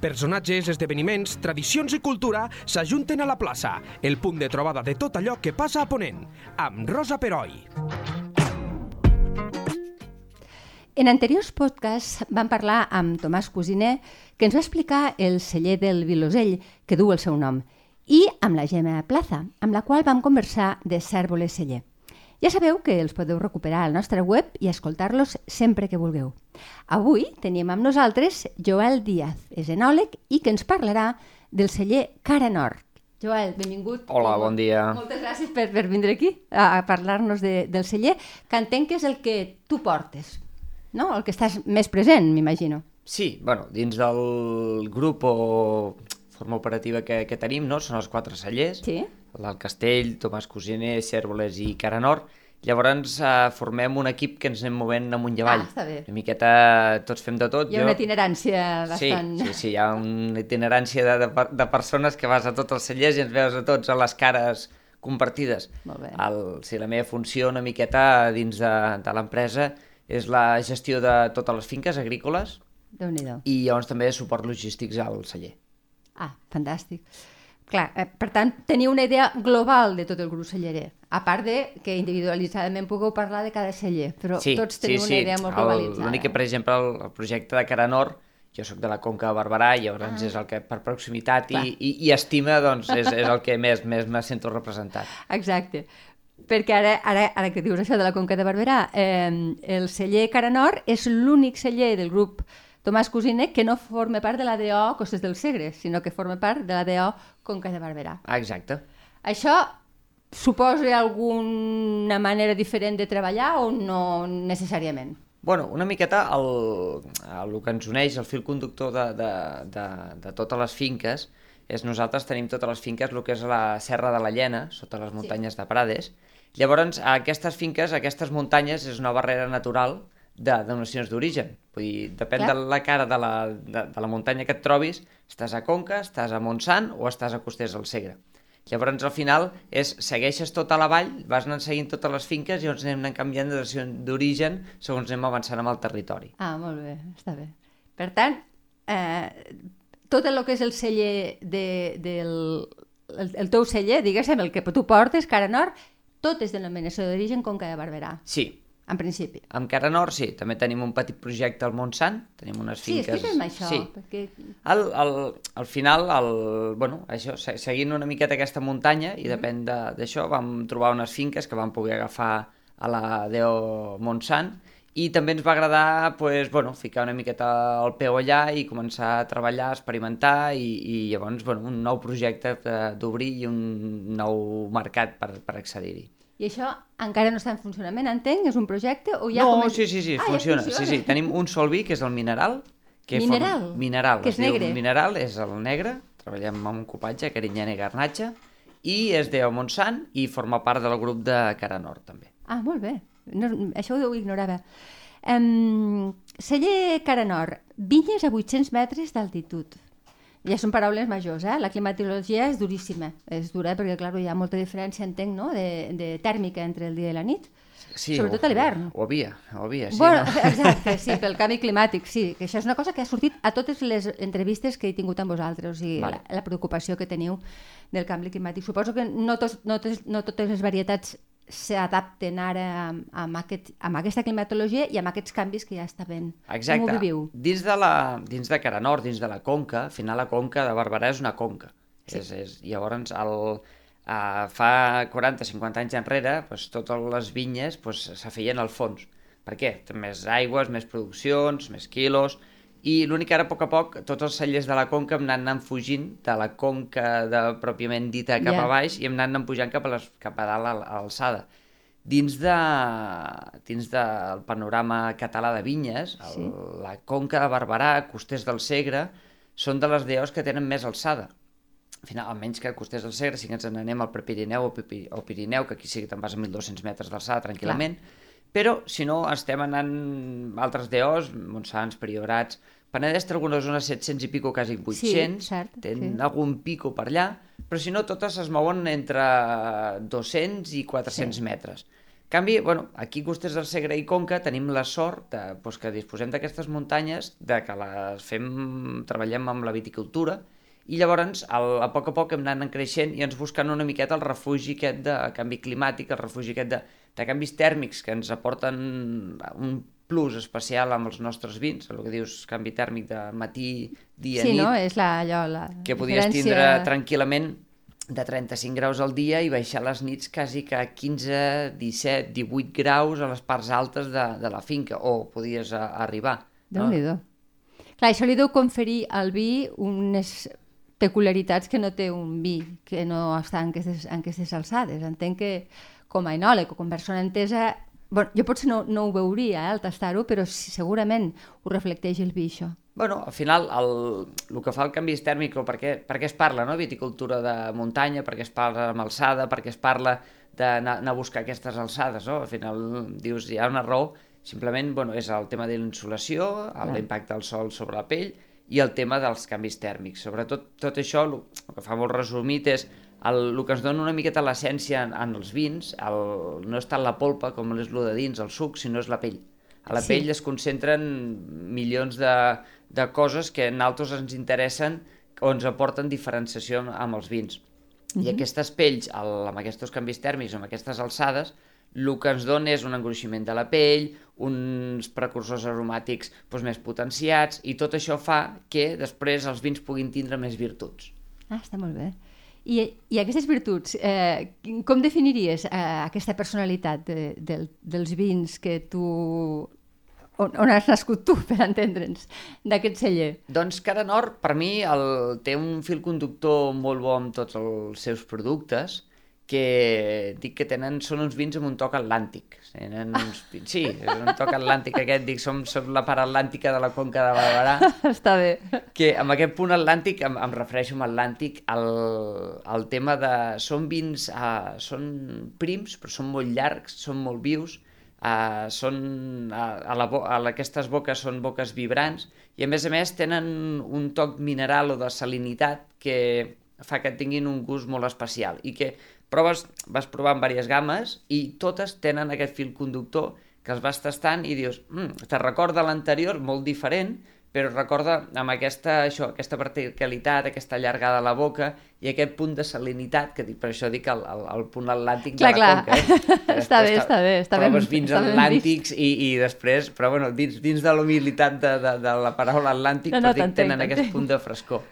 Personatges, esdeveniments, tradicions i cultura s'ajunten a la plaça, el punt de trobada de tot allò que passa a Ponent, amb Rosa Peroi. En anteriors podcasts vam parlar amb Tomàs Cosiner, que ens va explicar el celler del Vilosell, que du el seu nom, i amb la Gemma Plaza, amb la qual vam conversar de Cèrvoles Celler. Ja sabeu que els podeu recuperar al nostre web i escoltar-los sempre que vulgueu. Avui tenim amb nosaltres Joel Díaz, és enòleg i que ens parlarà del celler Cara Nord. Joel, benvingut. Hola, bon dia. Moltes gràcies per, per vindre aquí a, a parlar-nos de, del celler, que entenc que és el que tu portes, no? El que estàs més present, m'imagino. Sí, bueno, dins del grup o forma operativa que, que tenim, no? Són els quatre cellers. Sí. L'Alt Castell, Tomàs Cosiner, Cèrvoles i Cara Nord. Llavors eh, formem un equip que ens anem movent amunt i avall. Ah, està bé. Una miqueta tots fem de tot. Hi ha una itinerància bastant... Sí, sí, sí, hi ha una itinerància de, de, de persones que vas a tots els cellers i ens veus a tots a les cares compartides. Molt bé. El, sí, la meva funció una miqueta dins de, de l'empresa és la gestió de totes les finques agrícoles i llavors també suport logístics al celler. Ah, fantàstic. Clar, eh, per tant, teniu una idea global de tot el grup cellerer, a part de que individualitzadament pugueu parlar de cada celler, però Sí, tots sí, teniu sí. una idea molt globalitzada. L'únic que, per exemple, el, el projecte de Cara Nord, jo sóc de la Conca de Barberà i llavors Ah. és el que per proximitat i, i, i estima doncs, és, és el que més, més me sento representat. Exacte. Perquè ara, ara, ara que dius això de la Conca de Barberà, eh, el celler Cara Nord és l'únic celler del grup Tomàs Cosiner que no forma part de l'ADO Costes del Segre, sinó que forma part de l'ADO Conca de Barberà. Ah, exacte. Això suposa alguna manera diferent de treballar o no necessàriament? Bueno, una miqueta el, el que ens uneix, el fil conductor de, de, de, de totes les finques, és nosaltres tenim totes les finques, el que és la Serra de la Llena, sota les muntanyes de Prades. Llavors, aquestes finques, aquestes muntanyes, és una barrera natural de donacions d'origen. Vull dir, depèn Clar. de la cara de la, de, de la muntanya que et trobis, estàs a Conca, estàs a Montsant o estàs a Costers del Segre. Llavors, al final, és, segueixes tota la vall, vas anant seguint totes les finques i llavors anem anant canviant de d'origen segons anem avançant amb el territori. Ah, molt bé, està bé. Per tant, eh, tot el que és el celler de, del... El, el teu celler, diguéssim, el que tu portes, cara nord, tot és denominació d'origen Conca de Barberà, Sí, en principi. amb Cara Nord sí, també tenim un petit projecte al Montsant, tenim unes Sí, finques... explica'm això, Sí. perquè... Al, al, al final, el, bueno, això, se- seguint una miqueta aquesta muntanya, Mm. i depèn de- d'això, vam trobar unes finques que vam poder agafar a la Deo Montsant, i també ens va agradar pues, bueno, ficar una miqueta el peu allà i començar a treballar, a experimentar, i, i llavors bueno, un nou projecte d'obrir i un nou mercat per, per accedir-hi. I això encara no està en funcionament, entenc? És un projecte o ja no, comença- sí, sí, sí, Ah, ja funciona. Sí, funciona. sí, tenim un sol vi, que és el mineral. Que Mineral? Mineral. Que és diu negre? Mineral és el negre, treballem amb un copatge, carinyena i garnatge, i és de Montsant i forma part del grup de Cara Nord, també. Ah, molt bé. No, això ho ignorava. Um, celler Cara Nord, vinyes a 800 metres d'altitud. Ja són paraules majors, eh? La climatologia és duríssima. És dura perquè, clar, hi ha molta diferència, entenc, no?, de, de tèrmica entre el dia i la nit. Sí, Sobretot o- a l'hivern. Ho havia, ho havia, sí. bueno, no? exacte, sí, pel canvi climàtic, sí. Que això és una cosa que ha sortit a totes les entrevistes que he tingut amb vosaltres, o sigui, Vale. la, la preocupació que teniu del canvi climàtic. Suposo que no, tos, no, tos, no totes les varietats s'adapten ara amb, amb, aquest, amb aquesta climatologia i amb aquests canvis que ja està ben. Com ho Exacte. viviu? Dins de, la, dins de Cara Nord, dins de la conca, al final la conca de Barberà és una conca. Sí. És, és, llavors, el, uh, fa 40-50 anys enrere, doncs, totes les vinyes doncs, se feien al fons. Per què? Té més aigües, més produccions, més quilos... I l'únic que ara, a poc a poc, tots els cellers de la conca hem anat anant fugint de la conca de, pròpiament dita cap Ja. a baix i hem anat anant pujant cap a, les, cap a dalt a, a l'alçada. Dins, de, dins del panorama català de vinyes, el, Sí. la Conca de Barberà, Costers del Segre, són de les deos que tenen més alçada. Al final, almenys que Costers del Segre, si ens n'anem al Prepirineu o, Pipi, o Pirineu, que aquí sí que te'n vas a 1.200 metres d'alçada tranquil·lament, però si no, estem anant altres deos, Montsants, Priorats, Penedès té alguna zona 700 i pico, quasi 800, cert, tenen sí. algun pico per allà, però si no, totes es mouen entre 200 i 400 Sí. metres. En canvi, bueno, aquí Costers del Segre i Conca tenim la sort de, doncs, que disposem d'aquestes muntanyes, de que les fem, treballem amb la viticultura, i llavors al, a poc a poc hem anat creixent i ens buscant una miqueta el refugi aquest de canvi climàtic, el refugi aquest de, de canvis tèrmics que ens aporten un plus especial amb els nostres vins, el que dius canvi tèrmic de matí, dia, sí, nit, no? és la, allò, la que podies diferència... tindre tranquil·lament de 35 graus al dia i baixar les nits quasi que a 15, 17, 18 graus a les parts altes de, de la finca, o podies a, arribar. déu nhi no? Clar, això li deu conferir al vi unes peculiaritats que no té un vi que no està en aquestes, en aquestes alçades. Entenc que com a enòleg o com a persona entesa Bueno, jo potser no, no ho veuria eh, al tastar-ho, però segurament ho reflecteix el vi, això. Bueno, al final, el, el que fa el canvi tèrmic, o per què, per què es parla, no?, viticultura de muntanya, per què es parla amb alçada, per què es parla d'anar a buscar aquestes alçades, no? Al final, dius, hi ha una raó, simplement, bueno, és el tema de l'insolació, l'impacte del sol sobre la pell, i el tema dels canvis tèrmics. Sobretot, tot això, el que fa molt resumit és el, el que ens dona una miqueta l'essència en, en els vins, el, no és tant la polpa com és el de dins, el suc, sinó és la pell. A la sí. pell es concentren milions de, de coses que en altres ens interessen o ens aporten diferenciació amb els vins. Mm -hmm. I mhm. aquestes pells, el, amb aquests canvis tèrmics, amb aquestes alçades, el que ens dona és un engruiximent de la pell, uns precursors aromàtics doncs, més potenciats, i tot això fa que després els vins puguin tindre més virtuts. Ah, està molt bé. I, i aquestes virtuts, eh, com definiries eh, aquesta personalitat de, de, dels vins que tu on, on has nascut tu, per entendre'ns, d'aquest celler? Doncs Cara Nord, per mi, el, té un fil conductor molt bo amb tots els seus productes, que dic que tenen, són uns vins amb un toc atlàntic. Tenen uns, sí, és un toc atlàntic aquest, dic, som, som la part atlàntica de la conca de Barberà. Està bé. Que amb aquest punt atlàntic, em, em refereixo amb atlàntic al, al tema de... Són vins, uh, són prims, però són molt llargs, són molt vius, uh, són, uh, a, la, a aquestes boques són boques vibrants, i a més a més tenen un toc mineral o de salinitat que fa que tinguin un gust molt especial i que proves, vas provant diverses gammes i totes tenen aquest fil conductor que els vas tastant i dius, mm, te recorda l'anterior, molt diferent, però recorda amb aquesta, això, aquesta verticalitat, aquesta allargada a la boca i aquest punt de salinitat, que per això dic el, el, el punt atlàntic clar, de la clar. conca. Eh? està bé, està bé. Està proves vins atlàntics i, i després, però bueno, dins, dins de l'humilitat de, de, de la paraula atlàntic, no, no, dic, tenen aquest punt de frescor.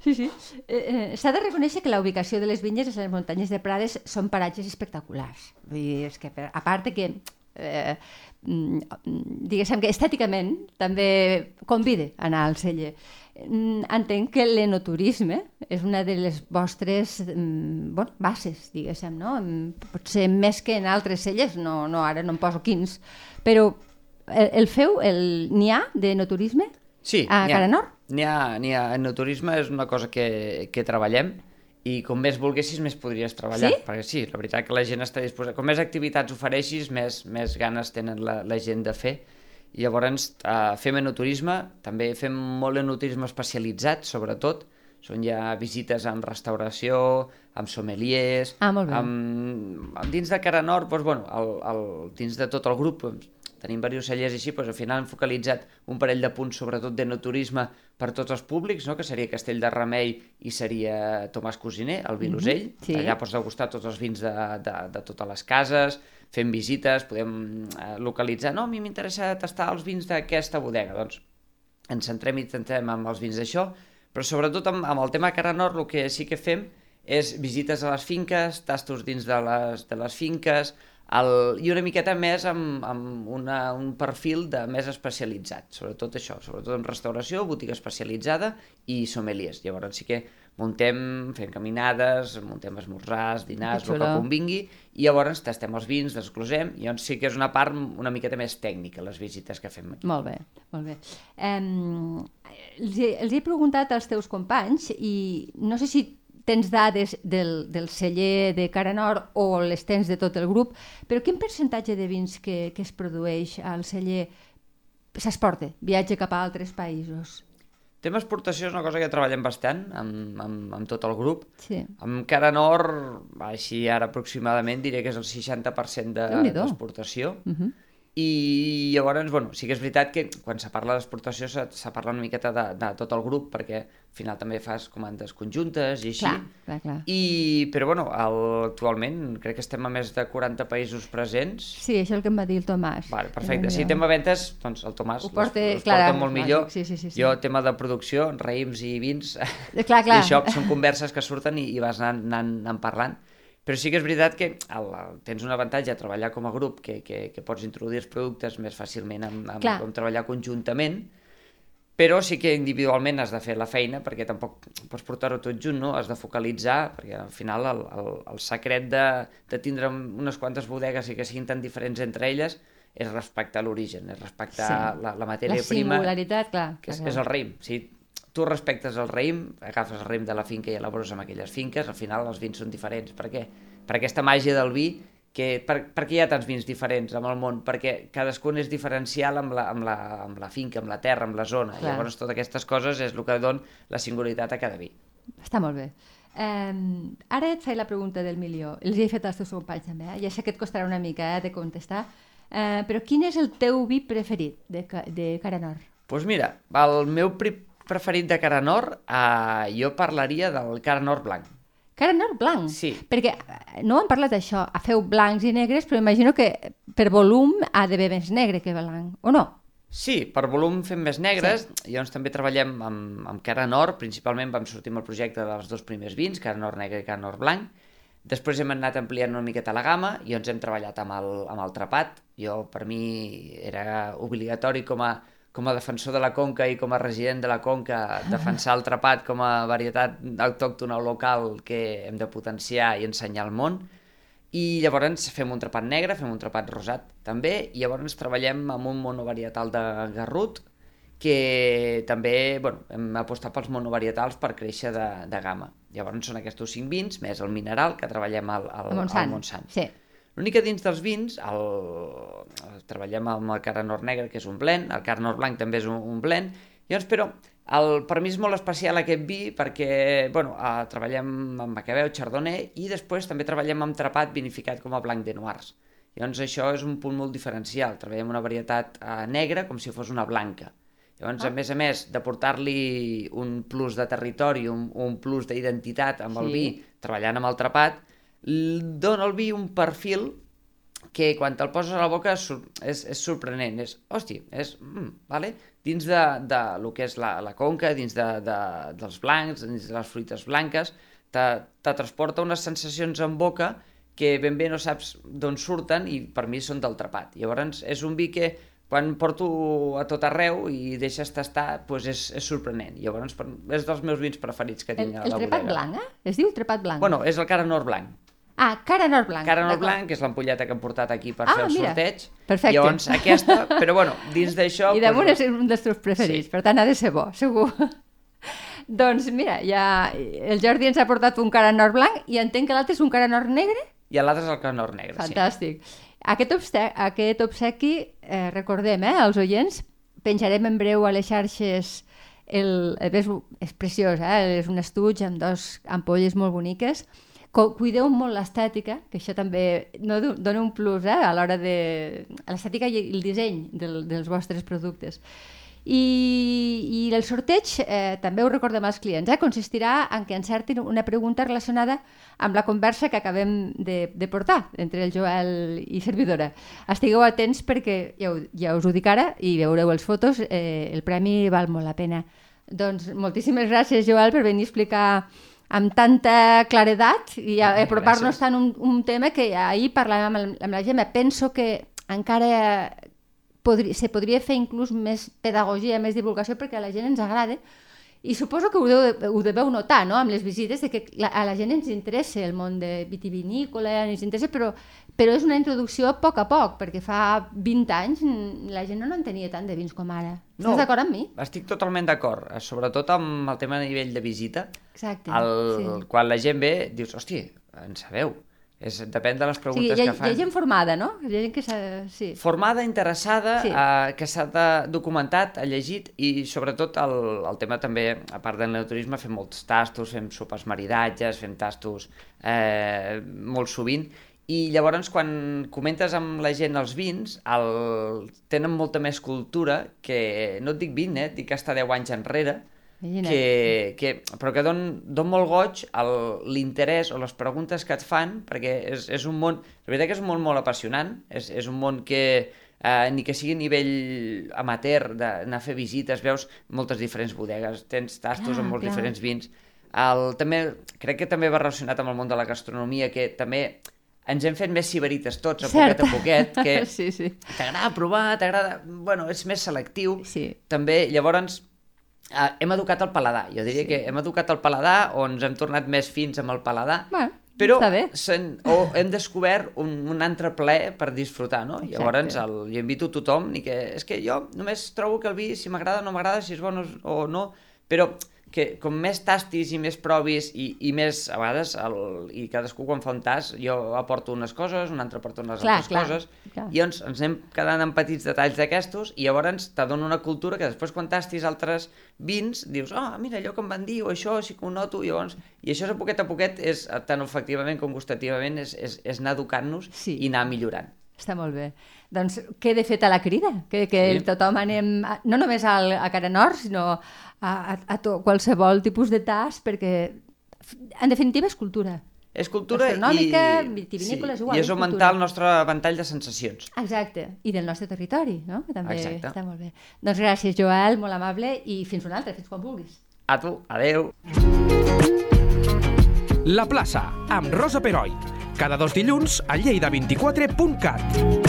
Sí, sí. Eh, eh, S'ha de reconèixer que la ubicació de les vinyes a les muntanyes de Prades són paratges espectaculars. Vull dir, és que, a part de que eh, mm, diguéssim que estèticament també convide a anar al celler. Mm, entenc que l'enoturisme és una de les vostres mm, bon, bases, diguéssim, no? Potser més que en altres cellers, no, no ara no em poso quins, però el, el feu, n'hi ha d'enoturisme sí, a Cara Nord? N'hi ha, ha, en el turisme és una cosa que, que treballem i com més volguessis, més podries treballar. Sí? Perquè sí, la veritat que la gent està disposada... Com més activitats ofereixis, més, més ganes tenen la, la gent de fer. I llavors eh, fem enoturisme, també fem molt enoturisme especialitzat, sobretot. Són ja visites en restauració, amb sommeliers... Ah, molt bé. Amb, dins de Cara Nord, doncs, bueno, el, el, dins de tot el grup, doncs, tenim diversos cellers així, doncs al final hem focalitzat un parell de punts, sobretot d'enoturisme, per tots els públics, no? que seria Castell de Remei i seria Tomàs Cosiner, el Vilosell. Mm -hmm, sí. Allà pots degustar tots els vins de, de, de totes les cases, fem visites, podem eh, localitzar, no, a mi m'interessa tastar els vins d'aquesta bodega, doncs ens centrem i intentem amb els vins d'això, però sobretot amb, amb el tema Cara Nord el que sí que fem és visites a les finques, tastos dins de les, de les finques, el, i una miqueta més amb, amb una, un perfil de més especialitzat, sobretot això, sobretot en restauració, botiga especialitzada i sommeliers. Llavors sí que muntem, fem caminades, muntem esmorzars, dinars, el que convingui, i llavors tastem els vins, desglosem, i llavors sí que és una part una miqueta més tècnica, les visites que fem aquí. Molt bé, molt bé. Um, els, he, els he preguntat als teus companys, i no sé si tens dades del, del celler de Cara Nord o les tens de tot el grup, però quin percentatge de vins que, que es produeix al celler s'exporta, viatge cap a altres països? Tema exportació és una cosa que treballem bastant amb, amb, amb tot el grup. Sí. Amb Cara Nord, així ara aproximadament, diré que és el 60% de- Déu-n'hi-do. d'exportació. Uh -huh. I llavors, bueno, sí que és veritat que quan se parla d'exportació se, se parla una miqueta de, de tot el grup, perquè al final també fas comandes conjuntes i així. Clar, clar, clar. I, però bueno, el, actualment crec que estem a més de 40 països presents. Sí, això és el que em va dir el Tomàs. Vale, perfecte. Si tema ventes, doncs el Tomàs Ho porta, les, les clar, porta molt millor. sí, sí, sí, sí. Jo, tema de producció, raïms i vins, Clar, clar. i això són converses que surten i, i vas anant, anant, anant parlant. Però sí que és veritat que el, el, tens un avantatge a treballar com a grup, que, que, que pots introduir els productes més fàcilment amb, amb, amb treballar conjuntament, però sí que individualment has de fer la feina, perquè tampoc pots portar-ho tot junt, no? Has de focalitzar, perquè al final el, el, el secret de, de tindre unes quantes bodegues i que siguin tan diferents entre elles és respectar l'origen, és respectar Sí. la, la matèria La prima singularitat, clar. que és, clar, és el raïm. Si tu respectes el raïm, agafes el raïm de la finca i elabores amb aquelles finques, al final els vins són diferents. Per què? Per aquesta màgia del vi, que, per, per què hi ha tants vins diferents amb el món? Perquè cadascun és diferencial amb la, amb la, amb la finca, amb la terra, amb la zona. Clar. Llavors, totes aquestes coses és el que dona la singularitat a cada vi. Està molt bé. Um, ara et faig la pregunta del milió. Els he fet als teus companys també, eh? ja sé que et costarà una mica eh, de contestar, uh, però quin és el teu vi preferit de, de Cara Nord? Doncs pues mira, el meu pri preferit de Cara Nord, eh, jo parlaria del Cara Nord blanc. Cara Nord blanc? Sí. Perquè eh, no hem parlat d'això, feu blancs i negres, però imagino que per volum ha d'haver més negre que blanc, o no? Sí, per volum fem més negres, sí. llavors també treballem amb, amb Cara Nord, principalment vam sortir amb el projecte dels dos primers vins, Cara Nord negre i Cara Nord blanc, després hem anat ampliant una miqueta la gamma i ens hem treballat amb el, amb el trapat, jo per mi era obligatori com a, com a defensor de la Conca i com a resident de la Conca defensar el trapat com a varietat autòctona o local que hem de potenciar i ensenyar al món, i llavors fem un trapat negre, fem un trapat rosat també, i llavors treballem amb un monovarietal de garrut que també bueno, hem apostat pels monovarietals per créixer de, de gamma. Llavors són aquests cinc vins, més el mineral que treballem al, al, Montsant. al Montsant. Sí. L'únic que dins dels vins el, el, treballem amb el cara nord negre, que és un blend, el cara nord blanc també és un, un blend, llavors, però el, per mi és molt especial aquest vi perquè bueno, eh, treballem amb Macabeu, Chardonnay i després també treballem amb trapat vinificat com a blanc de noirs. Llavors això és un punt molt diferencial, treballem una varietat eh, negra com si fos una blanca. Llavors, ah. a més a més de portar-li un plus de territori, un, un plus d'identitat amb el Sí. vi, treballant amb el trapat, dona al vi un perfil que quan te'l poses a la boca és, és, és sorprenent, és, hosti, és, mm, vale? dins de, de lo que és la, la conca, dins de, de, dels blancs, dins de les fruites blanques, te, te transporta unes sensacions en boca que ben bé no saps d'on surten i per mi són del trapat. Llavors és un vi que quan porto a tot arreu i deixes tastar, doncs és, és sorprenent. Llavors és dels meus vins preferits que El, tinc a el la trepat bodega. blanc, eh? Es diu trepat blanc. Bueno, és el cara nord blanc. Ah, cara nord blanc. Cara nord blanc, que és l'ampolleta que hem portat aquí per Ah, fer el mira. sorteig. Perfecte. Llavors aquesta, però bueno, dins d'això... I damunt doncs, és un dels teus preferits, Sí. per tant ha de ser bo, segur. doncs mira, ja el Jordi ens ha portat un cara nord blanc i entenc que l'altre és un cara nord negre? I l'altre és el cara nord negre, Fantàstic. Aquest, obste aquest obsequi, eh, recordem, eh, als oients, penjarem en breu a les xarxes el, és, és preciós, eh? és un estuig amb dos ampolles molt boniques. Cuideu molt l'estètica, que això també no, do- dona un plus eh? a l'hora de... l'estètica i el disseny del, dels vostres productes. I, i el sorteig, eh, també ho recordem als clients, eh, consistirà en que encertin una pregunta relacionada amb la conversa que acabem de, de portar entre el Joel i servidora. Estigueu atents perquè, ja, ho, ja us ho dic ara, i veureu les fotos, eh, el premi val molt la pena. Doncs moltíssimes gràcies, Joel, per venir a explicar amb tanta claredat i a- Ah, apropar-nos gràcies. tant un, un tema que ahir parlàvem amb, amb la Gemma. Penso que encara podri, se podria fer inclús més pedagogia, més divulgació, perquè a la gent ens agrada. I suposo que ho, deu, ho deveu notar, no?, amb les visites, de que la, a la gent ens interessa el món de vitivinícola, ens interessa, però, però és una introducció a poc a poc, perquè fa 20 anys la gent no n'entenia tant de vins com ara. No. Estàs d'acord amb mi? Estic totalment d'acord, eh, sobretot amb el tema a nivell de visita. Exacte. El, sí. Quan la gent ve, dius, hosti, en sabeu? És, depèn de les Sí, preguntes hi, ha, que hi ha fan. gent formada, no? Hi ha gent que. Sí. Formada, interessada, Sí. sí. eh, que s'ha documentat, ha llegit i sobretot el, el tema també, a part del neoturisme, fem molts tastos, fem sopes maridatges, fem tastos eh, molt sovint i llavors quan comentes amb la gent els vins, el... tenen molta més cultura que, no et dic 20, eh, et dic hasta 10 anys enrere, Imagina't. que, que, però que don, don molt goig l'interès o les preguntes que et fan, perquè és, és un món, la veritat que és un món molt apassionant, és, és un món que eh, ni que sigui a nivell amateur d'anar a fer visites, veus moltes diferents bodegues, tens tastos Clar, amb molts clar. diferents vins. El, també, crec que també va relacionat amb el món de la gastronomia, que també ens hem fet més siberites tots, a Cert. poquet a poquet, que Sí, sí. t'agrada provar, t'agrada... Bueno, és més selectiu. Sí. També, llavors, eh, hem educat el paladar. Jo diria Sí. que hem educat el paladar o ens hem tornat més fins amb el paladar, Bueno, però està bé. se'n- o hem descobert un, un altre plaer per disfrutar, no? Exacte. Llavors, el, jo invito a tothom, ni que, és que jo només trobo que el vi, si m'agrada o no m'agrada, si és bon o, o no, però que com més tastis i més provis i, i més, a vegades, el, i cadascú quan fa un tas, jo aporto unes coses, un altre aporta unes Clar, altres clar, coses, clar. i ens, ens anem quedant amb petits detalls d'aquestos i llavors te dona una cultura que després quan tastis altres vins dius, ah, mira, allò que em van dir o això sí que ho noto, i llavors... I això a poquet a poquet és, tant olfactivament com gustativament, és, és, és anar educant-nos Sí. i anar millorant. Està molt bé. Doncs queda feta la crida, que, que Sí. tothom anem, a, no només al, a Cara Nord, sinó a, a, a to, qualsevol tipus de tas, perquè en definitiva és cultura. És cultura i... vitivinícola, és igual, I és és augmentar cultura. el nostre ventall de sensacions. Exacte, i del nostre territori, no? Que també Exacte. està molt bé. Doncs gràcies, Joel, molt amable, i fins una altra, fins quan vulguis. A tu, adeu! La plaça, amb Rosa Peroi. Cada dos dilluns a lleida24.cat.